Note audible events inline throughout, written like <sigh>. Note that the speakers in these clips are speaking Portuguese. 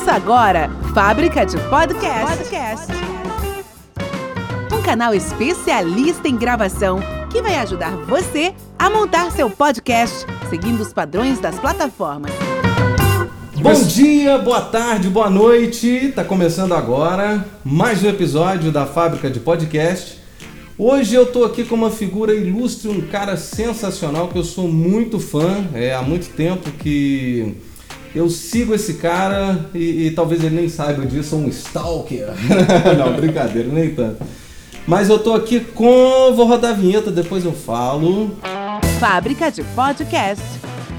Ouça agora Fábrica de Podcast. Podcast. Um canal especialista em gravação que vai ajudar você a montar seu podcast seguindo os padrões das plataformas. Bom dia, boa tarde, boa noite. Tá começando agora mais um episódio da Fábrica de Podcast. Hoje eu tô aqui com uma figura ilustre, um cara sensacional que eu sou muito fã. É há muito tempo que eu sigo esse cara e, e talvez ele nem saiba disso, sou um stalker. <laughs> Não, brincadeira, nem tanto. Mas eu tô aqui com. Vou rodar a vinheta, depois eu falo. Fábrica de Podcast.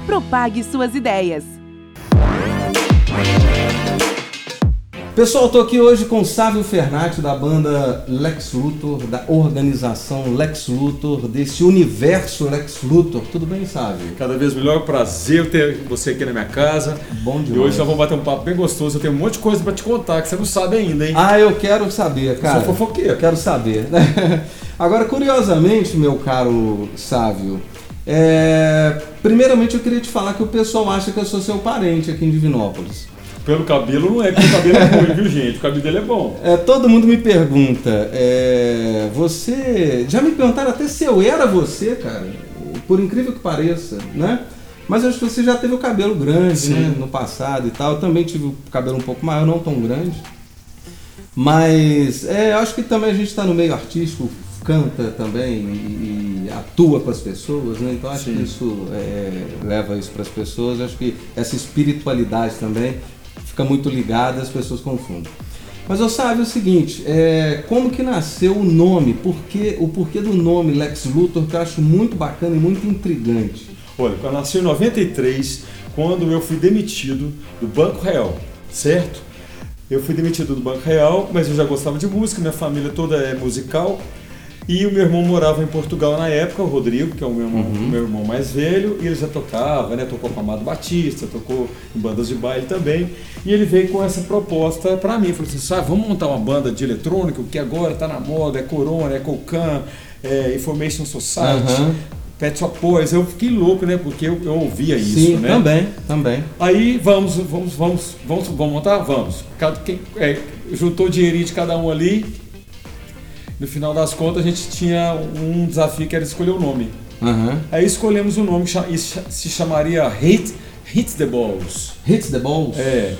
Propague suas ideias. Pessoal, estou aqui hoje com o Sávio Fernati da banda Lex Luthor, da organização Lex Luthor, desse universo Lex Luthor. Tudo bem, Sávio? Cada vez melhor, prazer ter você aqui na minha casa. Bom demais. E hoje nós vamos bater um papo bem gostoso. Eu tenho um monte de coisa para te contar que você não sabe ainda, hein? Ah, eu quero saber, cara. Eu sou fofoqueiro. Quero saber. <laughs> Agora, curiosamente, meu caro Sávio, é... primeiramente eu queria te falar que o pessoal acha que eu sou seu parente aqui em Divinópolis. Pelo cabelo não é, porque o cabelo é ruim, viu gente? O cabelo dele é bom. É, todo mundo me pergunta, é, você. Já me perguntaram até se eu era você, cara. Por incrível que pareça, né? Mas eu acho que você já teve o cabelo grande, né? No passado e tal. Eu também tive o cabelo um pouco maior, não tão grande. Mas é, acho que também a gente está no meio artístico, canta também e, e, atua com as pessoas, né? Então acho Sim. que isso é, leva isso para as pessoas. Acho que essa espiritualidade também fica muito ligada, as pessoas confundem. Mas eu sabe o seguinte, é, como que nasceu o nome? Porque, o porquê do nome Lex Luthor que eu acho muito bacana e muito intrigante. Olha, eu nasci em 93, quando eu fui demitido do Banco Real, certo? Eu fui demitido do Banco Real, mas eu já gostava de música, minha família toda é musical. E o meu irmão morava em Portugal na época, o Rodrigo, que é o meu irmão, uhum. meu irmão mais velho, e ele já tocava, né? Tocou com Amado Batista, tocou em bandas de baile também. E ele veio com essa proposta para mim, falou assim, sabe, vamos montar uma banda de eletrônico, que agora tá na moda, é Corona, é Cocan, é Information Society. Uhum. Pet Shop Boys, eu fiquei louco, né? Porque eu, eu ouvia isso, Sim, né? também, também. Aí vamos, vamos, vamos, vamos, vamos montar? Vamos. Cada, quem, é, juntou o dinheirinho de cada um ali, no final das contas, a gente tinha um desafio que era escolher o nome. Uhum. Aí escolhemos o um nome que se chamaria Hit, Hit the Balls. Hit the Balls? É.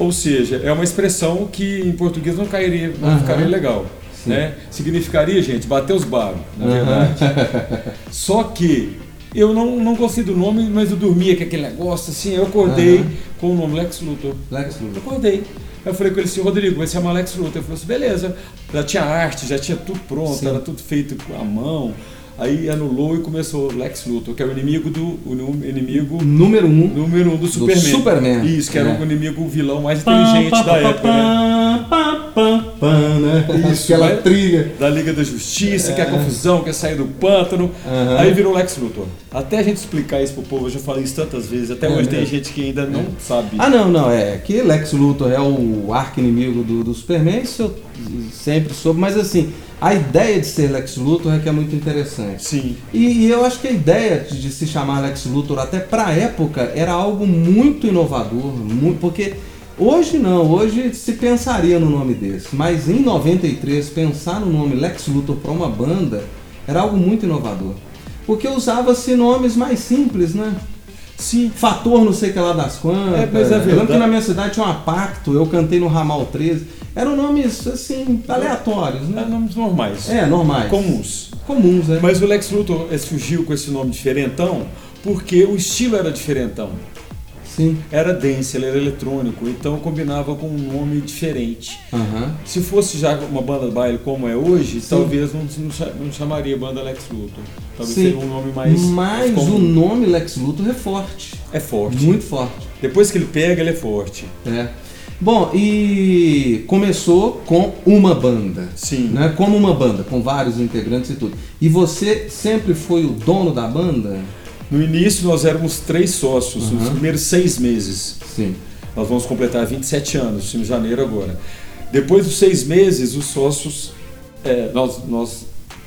Ou seja, é uma expressão que em português não cairia, não uhum. ficaria legal. Né? Significaria, gente, bater os bagos, na verdade. Uhum. <laughs> Só que eu não, não gostei do nome, mas eu dormia com aquele negócio assim, eu acordei com o nome Lex Luthor. Lex Luthor. acordei. Eu falei com ele assim, Rodrigo, vai ser uma Lex Luthor. Ele falou assim, beleza. Já tinha arte, já tinha tudo pronto, Sim. era tudo feito à mão. Aí anulou e começou Lex Luthor, que é o inimigo do o inimigo número um, número um do Superman. Do Superman. Isso, que era é. o inimigo o vilão mais inteligente pá, pá, da pá, época, né? né? Isso, Aquela né? trilha. Da Liga da Justiça, é. que é a confusão, quer sair do pântano. Uhum. Aí virou Lex Luthor. Até a gente explicar isso pro povo, eu já falei isso tantas vezes, até é hoje mesmo. tem gente que ainda não é. sabe. Ah, não, não, é que Lex Luthor é o arco-inimigo do, do Superman, isso eu sempre soube, mas assim, a ideia de ser Lex Luthor é que é muito interessante. Sim. E, e eu acho que a ideia de, se chamar Lex Luthor, até para a época, era algo muito inovador, muito, porque hoje não, hoje se pensaria no nome desse, mas em 93 pensar no nome Lex Luthor para uma banda era algo muito inovador. Porque usava-se nomes mais simples, né? Sim. Fator não sei que lá das quantas. É, mas é verdade. Eu lembro que na minha cidade tinha uma Pacto, eu cantei no Ramal 13. Eram nomes, assim, aleatórios, né? É, nomes normais. É, normais. Comuns. Comuns, né? Mas o Lex Luthor eh, surgiu com esse nome diferentão porque o estilo era diferentão. Sim. Era dance, ele era eletrônico, então combinava com um nome diferente. Uhum. Se fosse já uma banda baile como é hoje, Sim. talvez não, não, chamaria banda Lex Luthor. Talvez Sim. seria um nome mais. Mas mais o nome Lex Luthor é forte. É forte. Muito forte. Depois que ele pega, ele é forte. É. Bom, e começou com uma banda. Sim. Né? Como uma banda, com vários integrantes e tudo. E você sempre foi o dono da banda? No início nós éramos três sócios, uhum. nos primeiros seis meses. Sim. Nós vamos completar 27 anos, em janeiro agora. Depois dos seis meses, os sócios, é, nós, nós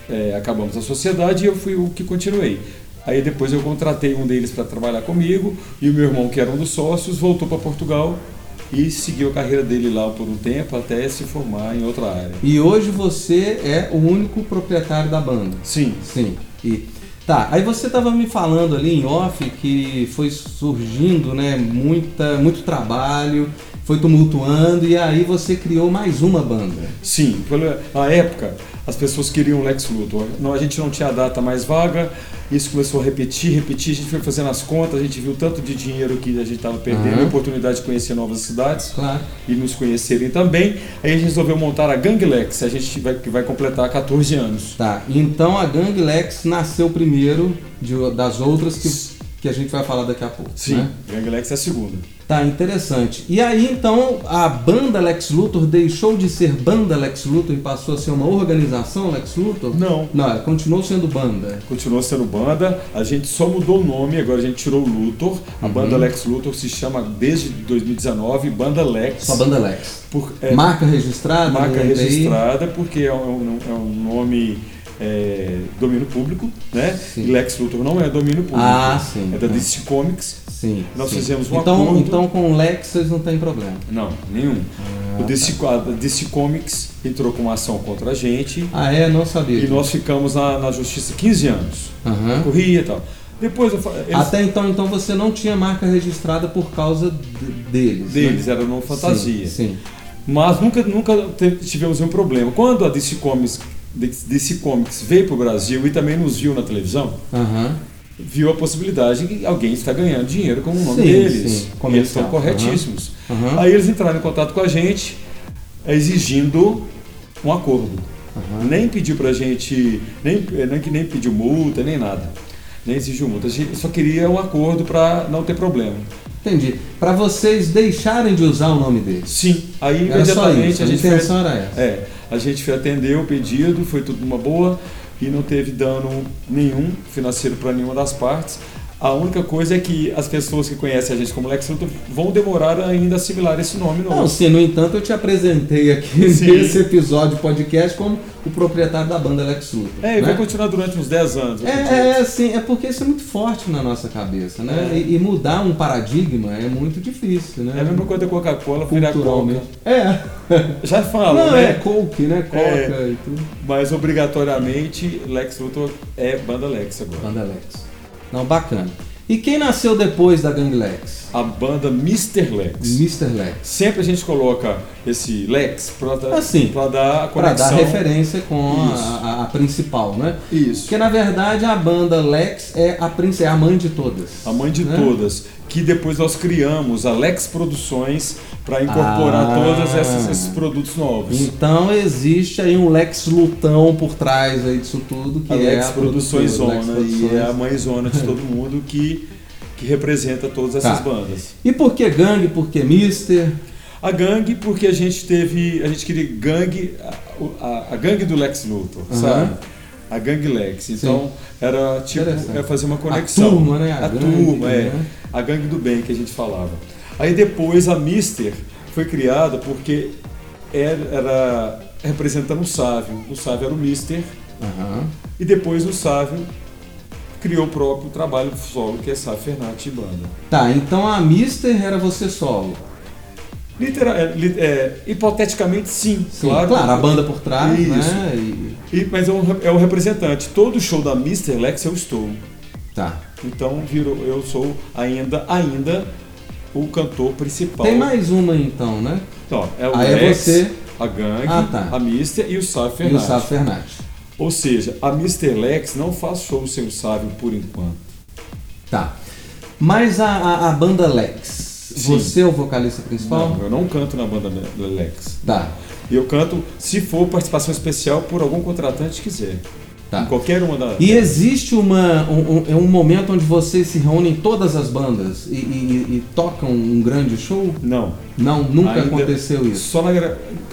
é, acabamos a sociedade e eu fui o que continuei. Aí depois eu contratei um deles para trabalhar comigo e o meu irmão, que era um dos sócios, voltou para Portugal e seguiu a carreira dele lá por um tempo até se formar em outra área. E hoje você é o único proprietário da banda? Sim. Sim. E Tá, aí você estava me falando ali em off que foi surgindo, né, muita, muito trabalho, foi tumultuando e aí você criou mais uma banda. Sim, na época as pessoas queriam Lex Luthor. Não, a gente não tinha data mais vaga, isso começou a repetir, repetir, a gente foi fazendo as contas, a gente viu tanto de dinheiro que a gente estava perdendo, uhum. a oportunidade de conhecer novas cidades claro. e nos conhecerem também. Aí a gente resolveu montar a Gang Lex, a gente vai, que vai completar 14 anos. Tá, então a Gang Lex nasceu primeiro de, das outras que, que a gente vai falar daqui a pouco. Sim, né? Gang Lex é a segunda. Tá, interessante. E aí então a banda Lex Luthor deixou de ser banda Lex Luthor e passou a ser uma organização Lex Luthor? Não. Não, continuou sendo banda. Continuou sendo banda, a gente só mudou o nome, agora a gente tirou o Luthor. A uhum. banda Lex Luthor se chama desde 2019 Banda Lex. Só banda Lex. Por, é, marca registrada? Marca registrada, porque é um, é um nome é, domínio público, né? Sim. E Lex Luthor não é domínio público. Ah, sim. É da DC Comics. Sim. Nós sim. fizemos um então, acordo. Então com o Lex vocês não tem problema? Não, nenhum. Ah, o DC, tá. a DC Comics entrou com uma ação contra a gente. Ah, é? Não sabia. E nós ficamos na, na justiça 15 anos. Uhum. Corria e tal. Depois eu, eles... Até então, então você não tinha marca registrada por causa deles. Deles, né? era não fantasia. Sim, sim. Mas nunca, nunca tivemos um problema. Quando a DC Comics DC Comics veio para o Brasil e também nos viu na televisão, uhum. viu a possibilidade de alguém está ganhando dinheiro com o nome sim, deles. Sim. E eles estão corretíssimos. Uhum. Aí eles entraram em contato com a gente exigindo um acordo. Uhum. Nem pediu para a gente, nem, nem, nem pediu multa, nem nada. Nem exigiu multa. A gente só queria um acordo para não ter problema. Entendi. Para vocês deixarem de usar o nome deles. Sim. Aí imediatamente a, gente. A intenção fez, era essa. É. A gente atendeu o pedido, foi tudo uma boa e não teve dano nenhum financeiro para nenhuma das partes. A única coisa é que as pessoas que conhecem a gente como Lex Luthor vão demorar ainda a assimilar esse nome novo. Não, sim, no entanto, eu te apresentei aqui sim. <laughs> nesse episódio podcast como o proprietário da banda Lex Luthor. É, e né? vai continuar durante uns 10 anos. É, é, sim, é porque isso é muito forte na nossa cabeça, né? É. E, e, mudar um paradigma é muito difícil, né? É a mesma coisa da Coca-Cola virar Coca. É. Já fala, Não, né? é Coke, né? Coca é, e tudo. Mas obrigatoriamente Lex Luthor é banda Lex agora. Banda Lex. Não, bacana. E quem nasceu depois da Gang Lex? A banda Mr. Lex. Mr. Lex. Sempre a gente coloca esse Lex para dar, assim, dar a conexão. Para dar referência com a, a, a, principal, né? Isso. Porque na verdade a banda Lex é a, é a mãe de todas. A mãe de né? todas. Que depois nós criamos a Lex Produções para incorporar ah, todos esses, produtos novos. Então existe aí um Lex Lutão por trás aí disso tudo, que a é Lex a Produções Zona e é a mãe zona de todo <laughs> mundo que, que representa todas essas tá. bandas. E por que Gang? Por que Mister? A gangue, porque a gente teve. A gente queria gangue. A, a, a gangue do Lex Luthor, uhum. sabe? A gangue Lex. Então Sim. era tipo é fazer uma conexão. A turma, né? A, a gangue, turma, é. Né? A gangue do bem que a gente falava. Aí depois a Mister foi criada porque era, era representando o Sávio. O Sávio era o Mister. Uhum. E depois o Sávio criou o próprio trabalho solo, que é Sávio Fernati Banda. Tá, então a Mister era você solo. Literal, é, é, hipoteticamente sim, sim, claro. Claro, a banda por trás, Isso. né? E... E, mas é um, é um representante. Todo show da Mr. Lex eu estou. Tá. Então virou, eu sou ainda, ainda o cantor principal. Tem mais uma então, né? Então, é o Aí Lex, é você... a Gang, ah, tá. a Mister e o Sávio Fernandes. E o Sávio Fernandes. Ou seja, a Mr. Lex não faz show sem o Sávio por enquanto. Tá. Mas a, a, a banda Lex, Sim. você é o vocalista principal? Não, eu não canto na banda Lex. Tá. Eu canto, se for participação especial, por algum contratante quiser. Tá. Em qualquer uma da. E existe uma, um, um, um momento onde vocês se reúnem todas as bandas e, e, e tocam um grande show? Não. Não, nunca Ainda aconteceu isso. Só na.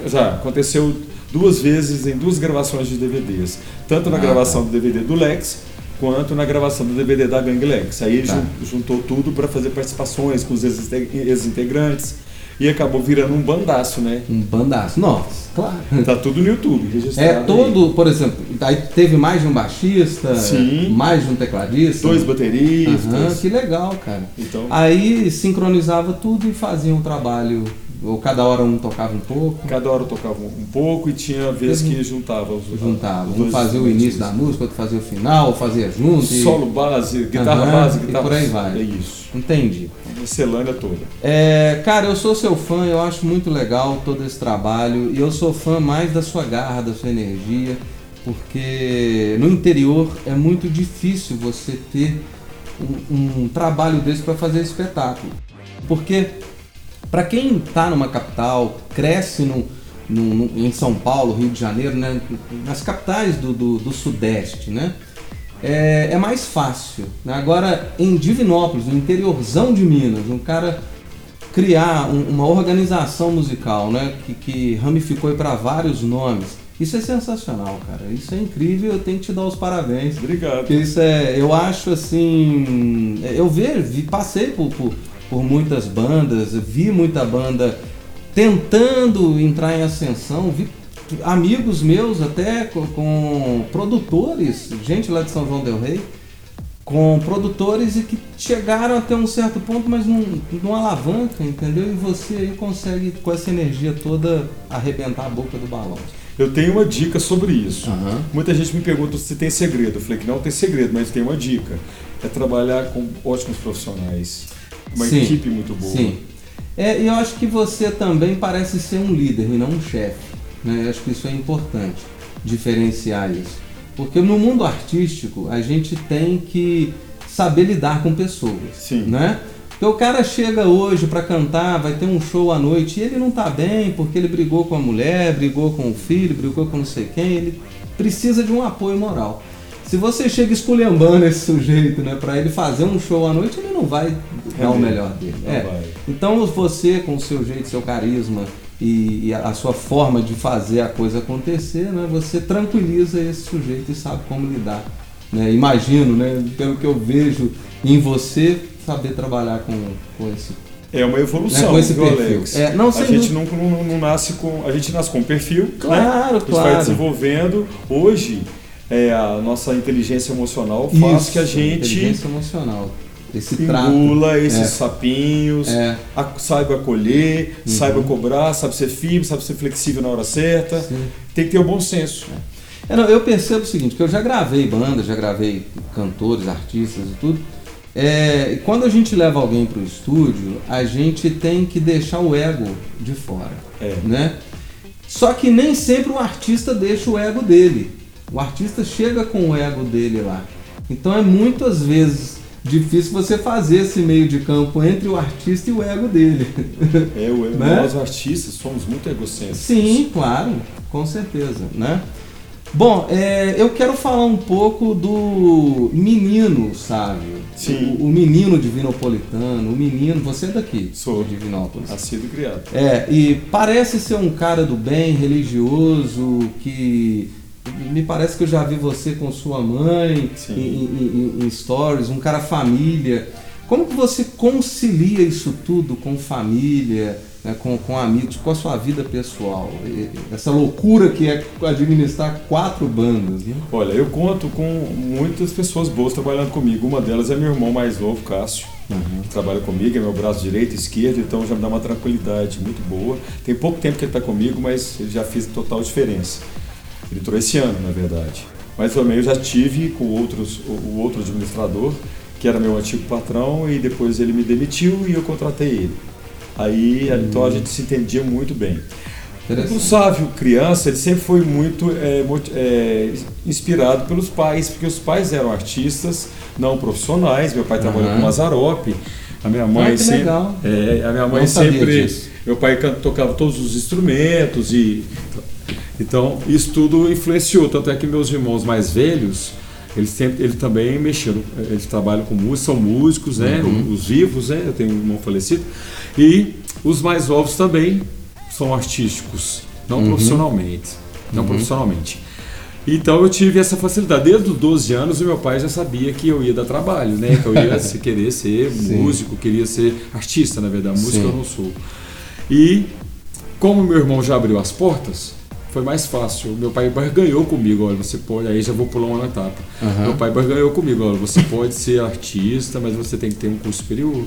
Já aconteceu duas vezes em duas gravações de DVDs. Tanto na Ah, gravação tá. do DVD do Lex, quanto na gravação do DVD da Gang Lex. Aí Tá. jun- juntou tudo para fazer participações com os ex- ex-integrantes e acabou virando um bandaço, né? Um bandaço. Nossa, claro. Tá tudo no YouTube registrado. É aí. todo, por exemplo, aí teve mais de um baixista, Sim. mais de um tecladista. Dois bateristas. que legal, cara. Então, Aí sincronizava tudo e fazia um trabalho Ou cada hora um tocava um pouco? Cada hora eu tocava um pouco e tinha vezes que juntava os Juntava. Um fazia o início da música, outro fazia o final, fazia junto. e- Solo base, guitarra Aham, base, e guitarra por aí vai. É isso. Entendi. Miscelânea toda. É, cara, eu sou seu fã, eu acho muito legal todo esse trabalho e eu sou fã mais da sua garra, da sua energia, porque no interior é muito difícil você ter um, um trabalho desse para fazer espetáculo. Porque para quem está numa capital, cresce no, em São Paulo, Rio de Janeiro, né, nas capitais do, do, do Sudeste, né, é, é mais fácil. né? Agora, em Divinópolis, no interiorzão de Minas, um cara criar um- uma organização musical né, que, que ramificou para vários nomes, isso é sensacional, cara. Isso é incrível, eu tenho que te dar os parabéns. Obrigado. Porque isso é, eu acho assim, eu vejo, vi, passei por, por, por muitas bandas, vi muita banda tentando entrar em ascensão, vi amigos meus até com, com produtores, gente lá de São João del Rei, com produtores e que chegaram até um certo ponto, mas não, não alavanca, entendeu? E você aí consegue com essa energia toda arrebentar a boca do balão. Eu tenho uma dica sobre isso. Aham. Muita gente me pergunta se tem segredo. Eu falei que não tem segredo, mas tem uma dica. É trabalhar com ótimos profissionais. Uma Sim, equipe muito boa. Sim. É, e eu acho que você também parece ser um líder e não um chefe. Né? Eu acho que isso é importante, diferenciar isso. Porque no mundo artístico a gente tem que saber lidar com pessoas. Sim. Né? Porque o cara chega hoje para cantar, vai ter um show à noite e ele não tá bem porque ele brigou com a mulher, brigou com o filho, brigou com não sei quem, ele precisa de um apoio moral. Se você chega esculhambando esse sujeito, né, para ele fazer um show à noite, ele não vai dar o melhor dele. Não É. Então você, com o seu jeito, seu carisma e, e a sua forma de fazer a coisa acontecer, né, você tranquiliza esse sujeito e sabe como lidar. né? Imagino, né, pelo que eu vejo em você, saber trabalhar com, com esse. É uma evolução, É, com esse viu. Alex? É, não, a gente não, não- não nasce com. A gente nasce com um perfil. Claro, né? A gente claro. vai desenvolvendo. Hoje, é, a nossa inteligência emocional faz Isso, que a gente Inteligência emocional. Esse trato. engula esses É. sapinhos, É. a- saiba acolher, Uhum. saiba cobrar, sabe ser firme, sabe ser flexível na hora certa. Sim. Tem que ter o bom senso. É, não, eu percebo o seguinte, que eu já gravei bandas, já gravei cantores, artistas e tudo. É, quando a gente leva alguém para o estúdio, a gente tem que deixar o ego de fora, É. né? Só que nem sempre o artista deixa o ego dele. O artista chega com o ego dele lá. Então é muitas vezes difícil você fazer esse meio de campo entre o artista e o ego dele. É, o- Né? Nós artistas somos muito egocêntricos. Sim, claro, com certeza, né? Bom, é, eu quero falar um pouco do menino, sabe? Sim. O, o menino divinopolitano, o menino, você é daqui, Sou. de Divinópolis. Nascido e criado. É, e parece ser um cara do bem, religioso, que me parece que eu já vi você com sua mãe em, em- em- em stories, um cara família. Como que você concilia isso tudo com família, né, com, com amigos, com a sua vida pessoal? E- Essa loucura que é administrar quatro bandas, né? Olha, eu conto com muitas pessoas boas trabalhando comigo. Uma delas é meu irmão mais novo, Cássio, que trabalha comigo, é meu braço direito e esquerdo, então já me dá uma tranquilidade muito boa. Tem pouco tempo que ele está comigo, mas ele já fez total diferença. Ele entrou esse ano, na verdade. Mas também eu já tive com outros, o, outro administrador, que era meu antigo patrão, e depois ele me demitiu e eu contratei ele. Aí, então a gente se entendia muito bem. O. Sávio, criança, ele sempre foi muito é, é, inspirado pelos pais, porque os pais eram artistas, não profissionais. Meu pai trabalhou Aham. com Mazarope, a minha mãe Ah, sempre. legal. É, a minha mãe sempre. Meu pai tocava todos os instrumentos e. Então, isso tudo influenciou. Tanto é que meus irmãos mais velhos, eles, sempre, eles também mexeram, eles trabalham com música, são músicos, né? Uhum. Os vivos, né? Eu tenho um irmão falecido. E os mais novos também são artísticos, não Uhum. profissionalmente. Não Uhum. profissionalmente. Então eu tive essa facilidade. Desde os 12 anos, o meu pai já sabia que eu ia dar trabalho, né? Que eu ia <laughs> se- querer ser músico, queria ser artista, na verdade. Música Sim. eu não sou. E como meu irmão já abriu as portas, foi mais fácil. Meu pai barganhou comigo, olha, você pode, aí já vou pular uma etapa. Aham. Meu pai barganhou comigo, olha, você pode ser artista, mas você tem que ter um curso superior.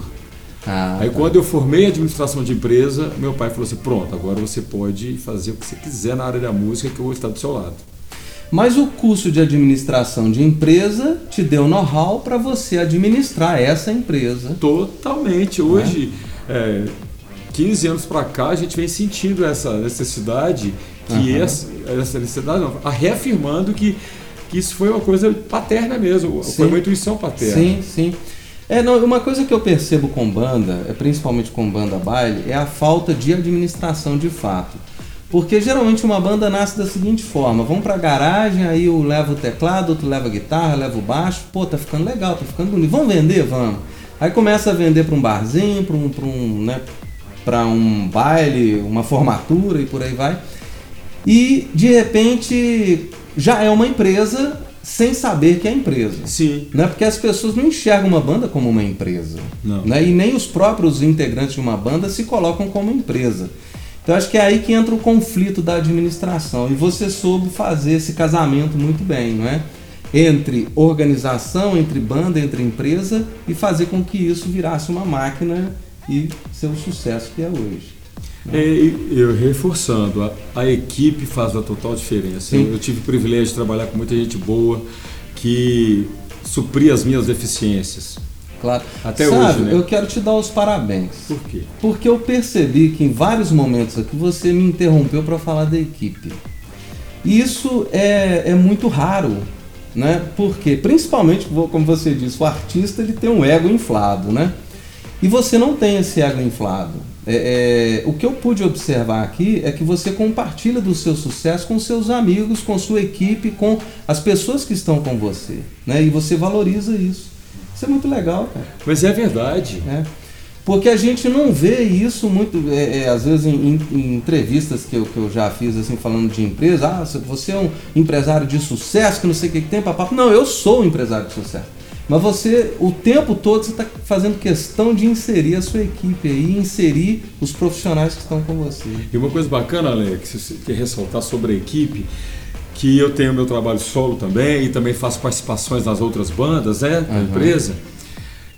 Ah, Aí tá. quando eu formei administração de empresa, meu pai falou assim: pronto, agora você pode fazer o que você quiser na área da música que eu vou estar do seu lado. Mas o curso de administração de empresa te deu know-how para você administrar essa empresa. Totalmente. Hoje, é? É, 15 anos para cá, a gente vem sentindo essa necessidade, que uhum. essa, essa necessidade, não, reafirmando que, que isso foi uma coisa paterna mesmo, sim. foi uma intuição paterna. Sim, sim. É, não, uma coisa que eu percebo com banda, é principalmente com banda baile, é a falta de administração de fato. Porque geralmente uma banda nasce da seguinte forma: vamos pra garagem, aí eu levo o teclado, outro leva a guitarra, leva o baixo, pô, tá ficando legal, tá ficando bonito. Vamos vender? Vamos. Aí começa a vender para um barzinho, para um, pra um, né, pra um baile, uma formatura e por aí vai. E de repente já é uma empresa sem saber que é empresa. Sim. Né? Porque as pessoas não enxergam uma banda como uma empresa. Não. Né? E nem os próprios integrantes de uma banda se colocam como empresa. Então acho que é aí que entra o conflito da administração. E você soube fazer esse casamento muito bem, não é? Entre organização, entre banda, entre empresa e fazer com que isso virasse uma máquina e ser o sucesso que é hoje. É, eu reforçando, a, a, equipe faz a total diferença. Eu, eu, tive o privilégio de trabalhar com muita gente boa que supria as minhas deficiências. Claro. Até Sabe, hoje, né? Eu quero te dar os parabéns. Por quê? Porque eu percebi que em vários momentos aqui você me interrompeu para falar da equipe. Isso é, é muito raro, né? Porque, principalmente, como você disse, o artista ele tem um ego inflado, né? E você não tem esse ego inflado. É, é, o que eu pude observar aqui é que você compartilha do seu sucesso com seus amigos, com sua equipe, com as pessoas que estão com você. Né? E você valoriza isso. Isso é muito legal, cara. Mas é verdade. É. Porque a gente não vê isso muito, é, é, às vezes em, em, entrevistas que eu, que eu já fiz, assim, falando de empresa, ah, você é um empresário de sucesso, que não sei o que, que tem, papá. Não, eu sou um empresário de sucesso. Mas você, o tempo todo, você está fazendo questão de inserir a sua equipe aí, inserir os profissionais que estão com você. E uma coisa bacana, Alex, que você quer ressaltar sobre a equipe, que eu tenho meu trabalho solo também e também faço participações nas outras bandas, né, da uhum. empresa.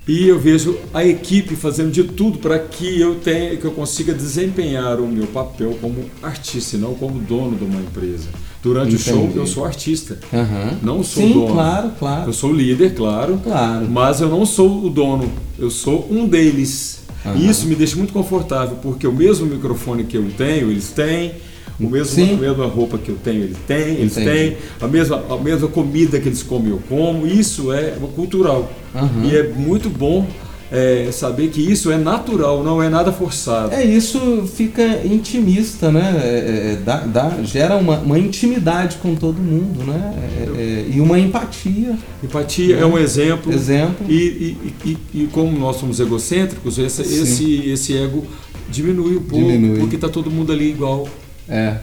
E eu vejo a equipe fazendo de tudo para que eu tenha, que eu consiga desempenhar o meu papel como artista, e não como dono de uma empresa. Durante Entendi. o show eu sou artista, uhum. não sou Sim, dono. claro, claro. Eu sou líder, claro, claro. Mas eu não sou o dono, eu sou um deles. Uhum. E isso me deixa muito confortável, porque o mesmo microfone que eu tenho, eles têm o mesmo, a mesma roupa que eu tenho, ele tem, eles Entendi. têm, a mesma, a mesma comida que eles comem, eu como. Isso é cultural. Uhum. E é muito bom é, saber que isso é natural, não é nada forçado. É, isso fica intimista, né? É, é, é dá, dá, gera uma, uma, intimidade com todo mundo, né? É, é e uma empatia. Empatia né? é um exemplo. Exemplo. E, e, e, e como nós somos egocêntricos, esse, esse, esse ego diminui um pouco, diminui. porque está todo mundo ali igual. É.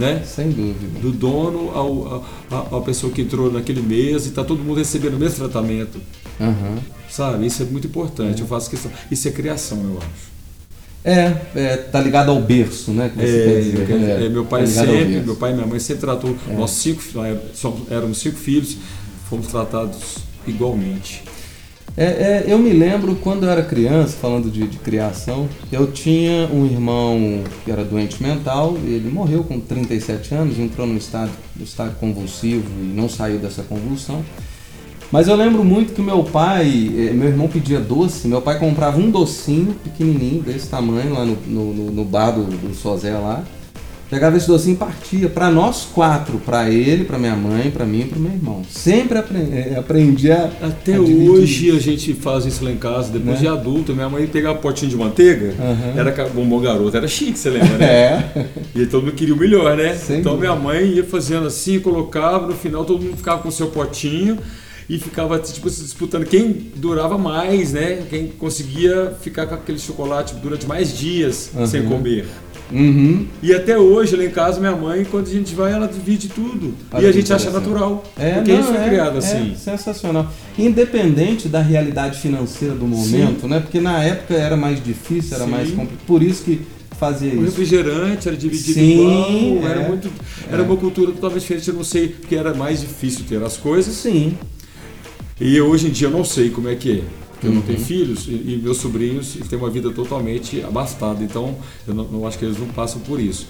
Né? Sem dúvida. Do dono ao, a, a pessoa que entrou naquele mês e está todo mundo recebendo o mesmo tratamento. Uhum. Sabe? Isso é muito importante. É. Eu faço questão. Isso é criação, eu acho. É, é, tá ligado ao berço, né? É, é, é, meu pai tá sempre, meu pai e minha mãe sempre tratou. É. Nós cinco, éramos cinco filhos, fomos tratados igualmente. É, é, eu me lembro quando eu era criança, falando de, de, criação, eu tinha um irmão que era doente mental, ele morreu com 37 anos, entrou no estado, no estado convulsivo e não saiu dessa convulsão. Mas eu lembro muito que meu pai, eh, meu irmão pedia doce, meu pai comprava um docinho pequenininho, desse tamanho, lá no, no, no bar do, do Sozé lá. Pegava esse docinho e partia para nós quatro, para ele, para minha mãe, para mim e para meu irmão. Sempre aprendi, eh, aprendi a. Até a hoje a gente faz isso lá em casa, depois né? de adulto. Minha mãe pegava um potinho de manteiga, uhum. era bombom garoto, era chique, você lembra, né? É. E todo mundo queria o melhor, né? Sem então minha mãe ia fazendo assim, colocava, no final todo mundo ficava com o seu potinho e ficava tipo, disputando quem durava mais, né? Quem conseguia ficar com aquele chocolate durante mais dias uhum. sem comer. Uhum. E até hoje, lá em casa, minha mãe, quando a gente vai, ela divide tudo. Para e a gente acha natural. É, porque não, a gente foi é, criado é assim. sensacional. Independente da realidade financeira do momento, Sim. né? Porque na época era mais difícil, era Sim. mais complicado. Por isso que fazia o isso. O refrigerante era dividido Sim, igual, é, era muito. Era é. uma cultura totalmente diferente, eu não sei, porque era mais difícil ter as coisas. Sim. E hoje em dia eu não sei como é que é. porque eu não tenho filhos e, e meus sobrinhos têm uma vida totalmente abastada, então eu não, não acho que eles não passam por isso.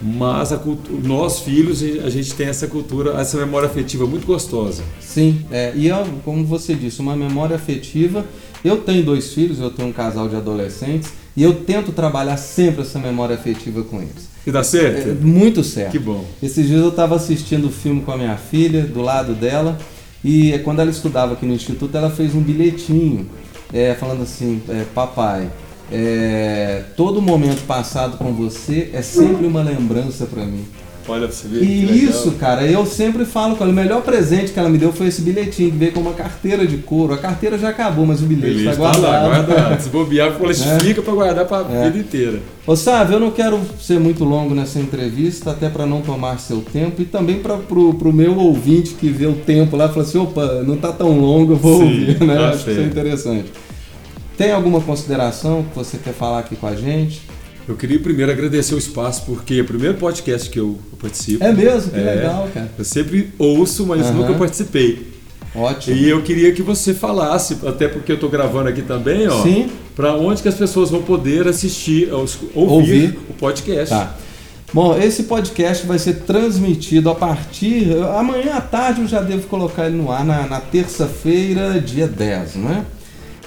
Mas a cultu- nós, filhos, a gente tem essa cultura, essa memória afetiva muito gostosa. Sim, é, e é, como você disse, uma memória afetiva. Eu tenho dois filhos, eu tenho um casal de adolescentes e eu tento trabalhar sempre essa memória afetiva com eles. E dá É, certo? muito certo. Que bom. Esses dias eu estava assistindo o filme com a minha filha, do lado dela, e quando ela estudava aqui no instituto, ela fez um bilhetinho é, falando assim: é, Papai, é, todo momento passado com você é sempre uma lembrança para mim. Olha pra você ver. E isso, cara, eu sempre falo com ela, o melhor presente que ela me deu foi esse bilhetinho, que veio com uma carteira de couro. A carteira já acabou, mas o bilhete está tá lá, guardado. guardado. <laughs> Se bobear, fica pra guardar pra É. vida inteira. Ô Sávio, eu não quero ser muito longo nessa entrevista, até para não tomar seu tempo, e também para pro, pro meu ouvinte que vê o tempo lá e fala assim, opa, não tá tão longo, eu vou Sim, ouvir, né? tá Acho que isso é interessante. Tem alguma consideração que você quer falar aqui com a gente? Eu queria primeiro agradecer o espaço, porque é o primeiro podcast que eu participo. É mesmo? Que É. legal, cara. Eu sempre ouço, mas Aham. nunca participei. Ótimo. E eu queria que você falasse, até porque eu estou gravando aqui também, ó. Sim. Para onde que as pessoas vão poder assistir, ouvir, Ouvir. o podcast. Tá. Bom, esse podcast vai ser transmitido a partir. Amanhã à tarde eu já devo colocar ele no ar, na, na terça-feira, dia 10, né?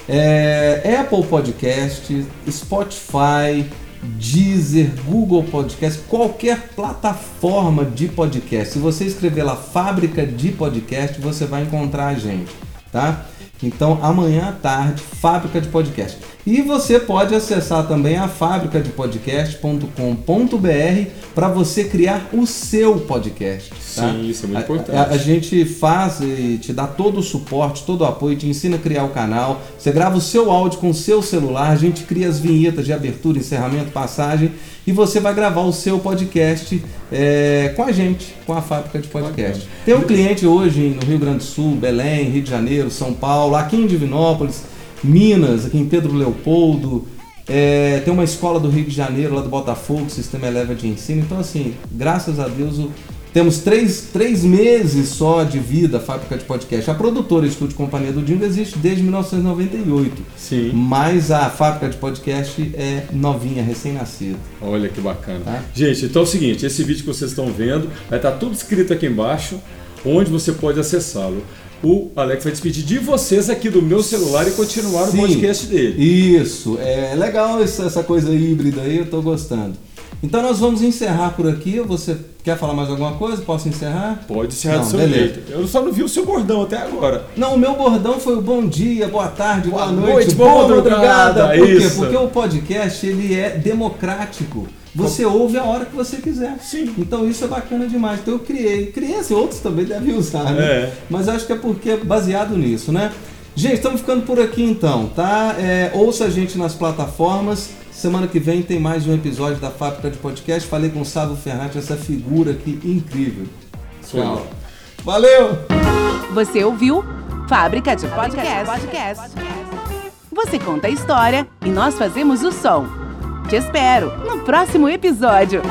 É, Apple Podcast, Spotify, Deezer, Google Podcast, qualquer plataforma de podcast. Se você escrever lá Fábrica de Podcast, você vai encontrar a gente, tá? Então, amanhã à tarde, Fábrica de Podcast. E você pode acessar também a fabricadepodcast.com.br para você criar o seu podcast. tá? Sim, isso é muito A- importante. A, a gente faz e te dá todo o suporte, todo o apoio, te ensina a criar o canal. Você grava o seu áudio com o seu celular, a gente cria as vinhetas de abertura, encerramento, passagem e você vai gravar o seu podcast é, com a gente, com a fábrica de podcast. Bacana. Tem um cliente hoje no Rio Grande do Sul, Belém, Rio de Janeiro, São Paulo, aqui em Divinópolis, Minas, aqui em Pedro Leopoldo. É, tem uma escola do Rio de Janeiro, lá do Botafogo, Sistema Eleva de Ensino. Então, assim, graças a Deus, o- temos três, três meses só de vida a fábrica de podcast. A produtora Estúdio Companhia do Dingo existe desde 1998. Sim. Mas a fábrica de podcast é novinha, recém-nascida. Olha que bacana. Tá. Gente, então é o seguinte, esse vídeo que vocês estão vendo vai estar tudo escrito aqui embaixo, onde você pode acessá-lo. O Alex vai despedir de vocês aqui do meu celular e continuar Sim. o podcast dele. Isso, é legal essa, coisa híbrida aí, eu tô gostando. Então nós vamos encerrar por aqui. Você quer falar mais alguma coisa? Posso encerrar? Pode encerrar Não, do seu beleza. jeito. Eu só não vi o seu bordão até agora. Não, o meu bordão foi o bom dia, boa tarde, boa, Boa noite, noite, boa madrugada, Por quê? isso. Porque o podcast ele é democrático. Você ouve a hora que você quiser. Sim. Então isso é bacana demais. Então eu criei. Criei assim, outros também devem usar, né? É. Mas acho que é porque é baseado nisso, né? Gente, estamos ficando por aqui então, tá? É, ouça a gente nas plataformas. Semana que vem tem mais um episódio da Fábrica de Podcast. Falei com o Sávio Fernandes, essa figura aqui incrível. Foi Tchau. Valeu! Você ouviu Fábrica de Podcast. Você conta a história e nós fazemos o som. Te espero no próximo episódio.